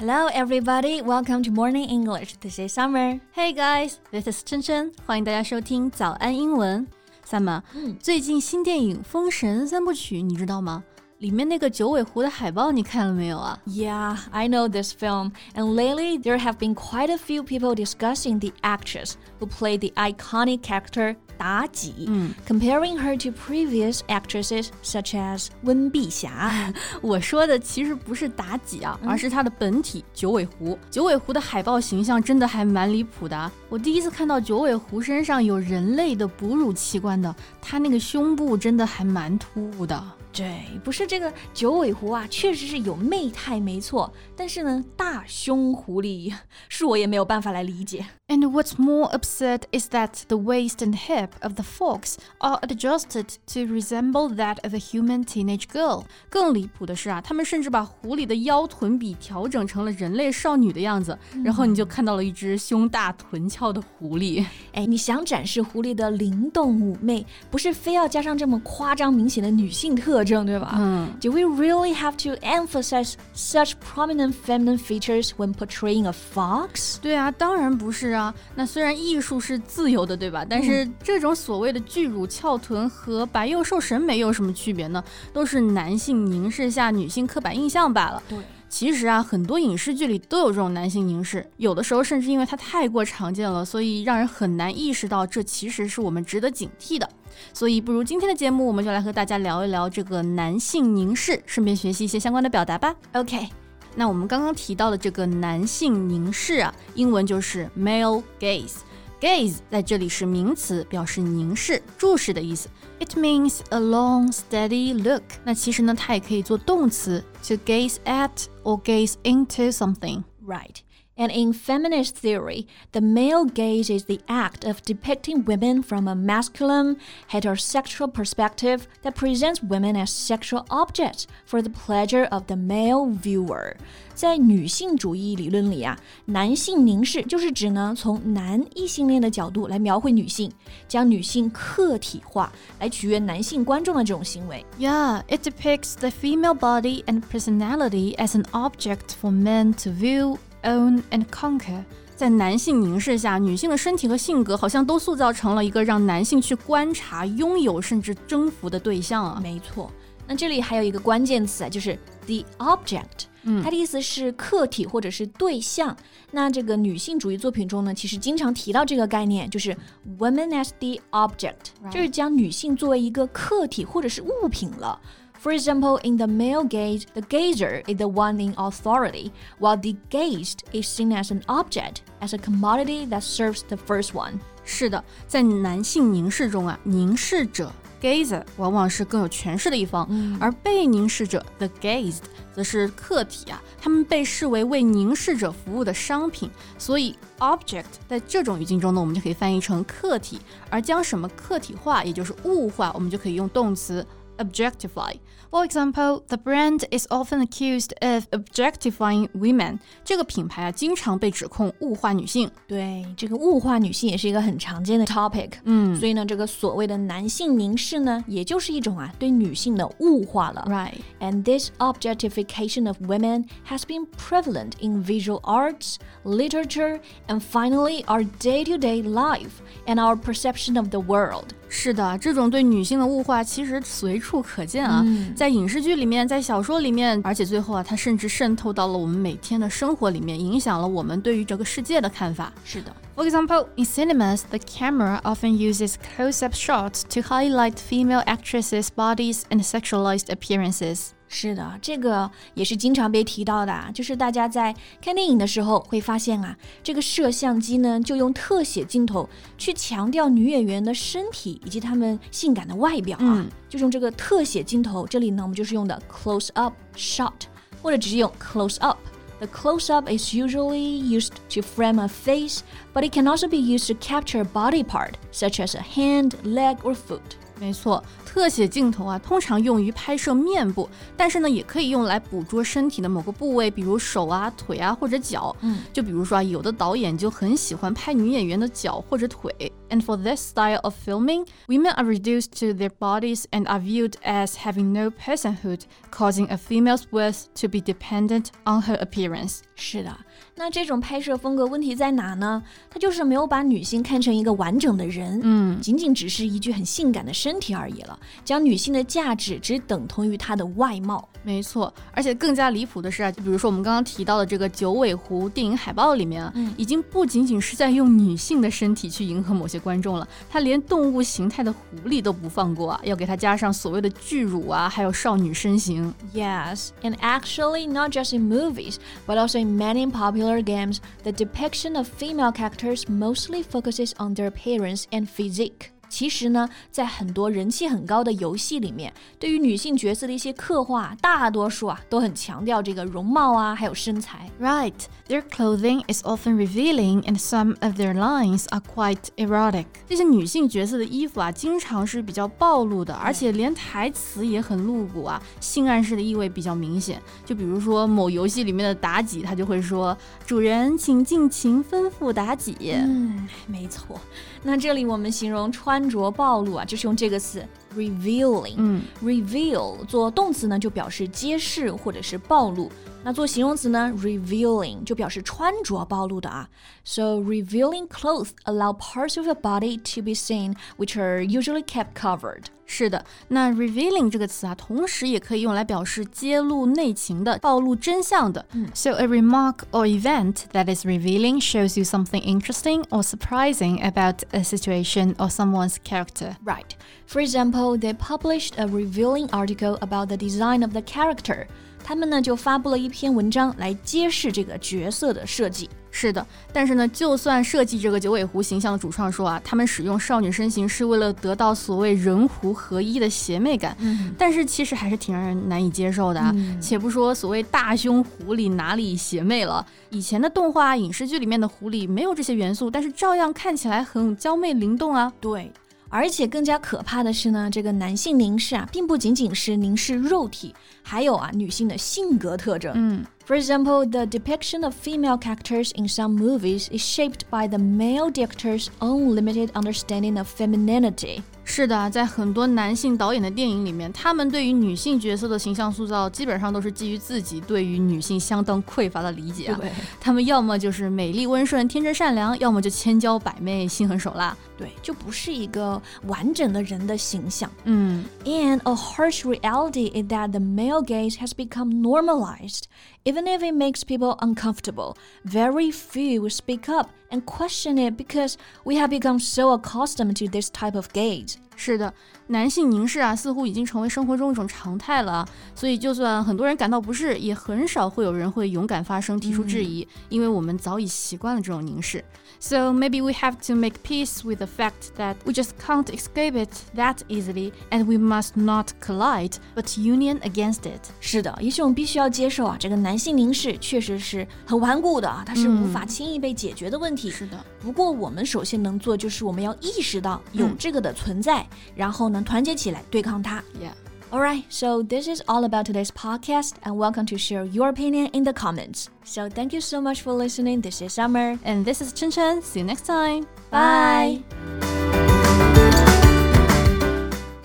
Hello, everybody. Welcome to Morning English. This is Summer. Hey guys, this is Chen Chen.。欢迎大家收听早安英文。Summer，、嗯、最近新电影《封神三部曲》你知道吗？里面那个九尾狐的海报你看了没有啊？Yeah, I know this film. And lately, there have been quite a few people discussing the actress who played the iconic character 妲己, mm. comparing her to previous actresses such as 温碧霞。我说的其实不是妲己啊，而是她的本体九尾狐。九尾狐的海报形象真的还蛮离谱的。我第一次看到九尾狐身上有人类的哺乳器官的，它那个胸部真的还蛮突兀的。 对，不是这个九尾狐啊，确实是有媚态，没错。但是呢，大胸狐狸是我也没有办法来理解。And what's more absurd is that the waist and hip of the fox are adjusted to resemble that of a human teenage girl。更离谱的是啊，他们甚至把狐狸的腰臀比调整成了人类少女的样子，然后你就看到了一只胸大臀翘的狐狸。哎，你想展示狐狸的灵动妩媚，不是非要加上这么夸张明显的女性特。特征，对吧？嗯。Do we really have to emphasize such prominent feminine features when portraying a fox？对啊，当然不是啊。那虽然艺术是自由的，对吧？但是这种所谓的巨乳翘臀和白幼瘦审美有什么区别呢？都是男性凝视下女性刻板印象罢了。对。其实啊，很多影视剧里都有这种男性凝视，有的时候甚至因为它太过常见了，所以让人很难意识到这其实是我们值得警惕的。所以，不如今天的节目，我们就来和大家聊一聊这个男性凝视，顺便学习一些相关的表达吧。OK，那我们刚刚提到的这个男性凝视啊，英文就是 male gaze。Gaze 在这里是名词，表示凝视、注视的意思。It means a long, steady look。那其实呢，它也可以做动词，to gaze at or gaze into something。Right. And in feminist theory, the male gaze is the act of depicting women from a masculine, heterosexual perspective that presents women as sexual objects for the pleasure of the male viewer. 在女性主义理论里啊，男性凝视就是指呢从男异性恋的角度来描绘女性，将女性客体化，来取悦男性观众的这种行为。Yeah, it depicts the female body and personality as an object for men to view own and conquer，在男性凝视下，女性的身体和性格好像都塑造成了一个让男性去观察、拥有甚至征服的对象啊。没错，那这里还有一个关键词啊，就是 the object，嗯，它的意思是客体或者是对象。那这个女性主义作品中呢，其实经常提到这个概念，就是 women as the object，就是将女性作为一个客体或者是物品了。For example, in the male gaze, the gazer is the one in authority, while the gazed is seen as an object, as a commodity that serves the first one. 是的，在男性凝视中啊，凝视者 gazer 往往是更有权势的一方，嗯、而被凝视者 the gazed 则是客体啊，他们被视为为凝视者服务的商品。所以 object 在这种语境中呢，我们就可以翻译成客体，而将什么客体化，也就是物化，我们就可以用动词。 objectify. For example, the brand is often accused of objectifying women. 这个品牌啊，经常被指控物化女性。对，这个物化女性也是一个很常见的 topic。嗯，所以呢，这个所谓的男性凝视呢，也就是一种啊对女性的物化了。Right. And this objectification of women has been prevalent in visual arts, literature, and finally our day-to-day life and our perception of the world. 是的，这种对女性的物化其实随处可见啊，嗯、在影视剧里面，在小说里面，而且最后啊，它甚至渗透到了我们每天的生活里面，影响了我们对于这个世界的看法。是的。For example, in cinemas, the camera often uses close-up shots to highlight female actresses' bodies and sexualized appearances. 是的，这个也是经常被提到的，就是大家在看电影的时候会发现啊，这个摄像机呢就用特写镜头去强调女演员的身体以及她们性感的外表啊，就用这个特写镜头。这里呢，我们就是用的 close up shot，或者直接用 close up。The close up is usually used to frame a face, but it can also be used to capture a body part, such as a hand, leg, or foot. 没错，特写镜头啊，通常用于拍摄面部，但是呢，也可以用来捕捉身体的某个部位，比如手啊、腿啊或者脚。嗯，就比如说啊，有的导演就很喜欢拍女演员的脚或者腿。And for this style of filming, women are reduced to their bodies and are viewed as having no personhood, causing a female's worth to be dependent on her appearance. 是的，那这种拍摄风格问题在哪呢？它就是没有把女性看成一个完整的人，嗯，仅仅只是一具很性感的身体而已了，将女性的价值只等同于她的外貌。没错，而且更加离谱的是啊，就比如说我们刚刚提到的这个九尾狐电影海报里面啊，嗯已经不仅仅是在用女性的身体去迎合某些观众了，他连动物形态的狐狸都不放过啊，要给它加上所谓的巨乳啊，还有少女身形。 Yes, and actually, not just in movies, but also in many popular games, the depiction of female characters mostly focuses on their appearance and physique. 其实呢，在很多人气很高的游戏里面，对于女性角色的一些刻画，大多数啊都很强调这个容貌啊，还有身材。Right, their clothing is often revealing, and some of their lines are quite erotic. 这些女性角色的衣服啊，经常是比较暴露的，而且连台词也很露骨啊，性暗示的意味比较明显。就比如说某游戏里面的妲己，她就会说：“主人，请尽情吩咐妲己。嗯，没错。那这里我们形容穿着暴露啊，就是用这个词 revealing。嗯 reveal 做动词呢，就表示揭示或者是暴露。那做形容词呢，revealing 就表示穿着暴露的啊。So revealing clothes allow parts of your body to be seen, which are usually kept covered. 是的，那 revealing 这个词啊，同时也可以用来表示揭露内情的、暴露真相的。So a remark or event that is revealing shows you something interesting or surprising about a situation or someone's character. Right. For example, they published a revealing article about the design of the character. 他们呢就发布了一篇文章来揭示这个角色的设计。是的，但是呢，就算设计这个九尾狐形象的主创说啊，他们使用少女身形是为了得到所谓人狐合一的邪魅感，嗯但是其实还是挺让人难以接受的啊。嗯且不说所谓大胸狐狸哪里邪魅了，以前的动画影视剧里面的狐狸没有这些元素，但是照样看起来很娇媚灵动啊。对，而且更加可怕的是呢，这个男性凝视啊，并不仅仅是凝视肉体，还有啊女性的性格特征。嗯 For example, the depiction of female characters in some movies is shaped by the male director's own limited understanding of femininity. 是的，在很多男性导演的电影里面，他们对于女性角色的形象塑造，基本上都是基于自己对于女性相当匮乏的理解啊。他们要么就是美丽温顺、天真善良，要么就千娇百媚、心狠手辣。对，就不是一个完整的人的形象。嗯 And a harsh reality is that the male gaze has become normalized. Even if it makes people uncomfortable, very few will speak up and question it because we have become so accustomed to this type of gaze. 是的，男性凝视啊，似乎已经成为生活中一种常态了啊。所以，就算很多人感到不适，也很少会有人会勇敢发声提出质疑，因为我们早已习惯了这种凝视。So maybe we have to make peace with the fact that we just can't escape it that easily, and we must not collide, but union against it. 是的，也许我们必须要接受啊，这个男性凝视确实是很顽固的啊，它是无法轻易被解决的问题。是的，不过我们首先能做就是我们要意识到有嗯这个的存在，然后呢团结起来对抗它。 Yeah. Alright, so this is all about today's podcast, and welcome to share your opinion in the comments. So thank you so much for listening. This is Summer. And this is Chen Chen. See you next time. Bye.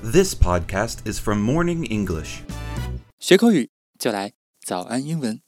This podcast is from Morning English. 学口语就来早安英文。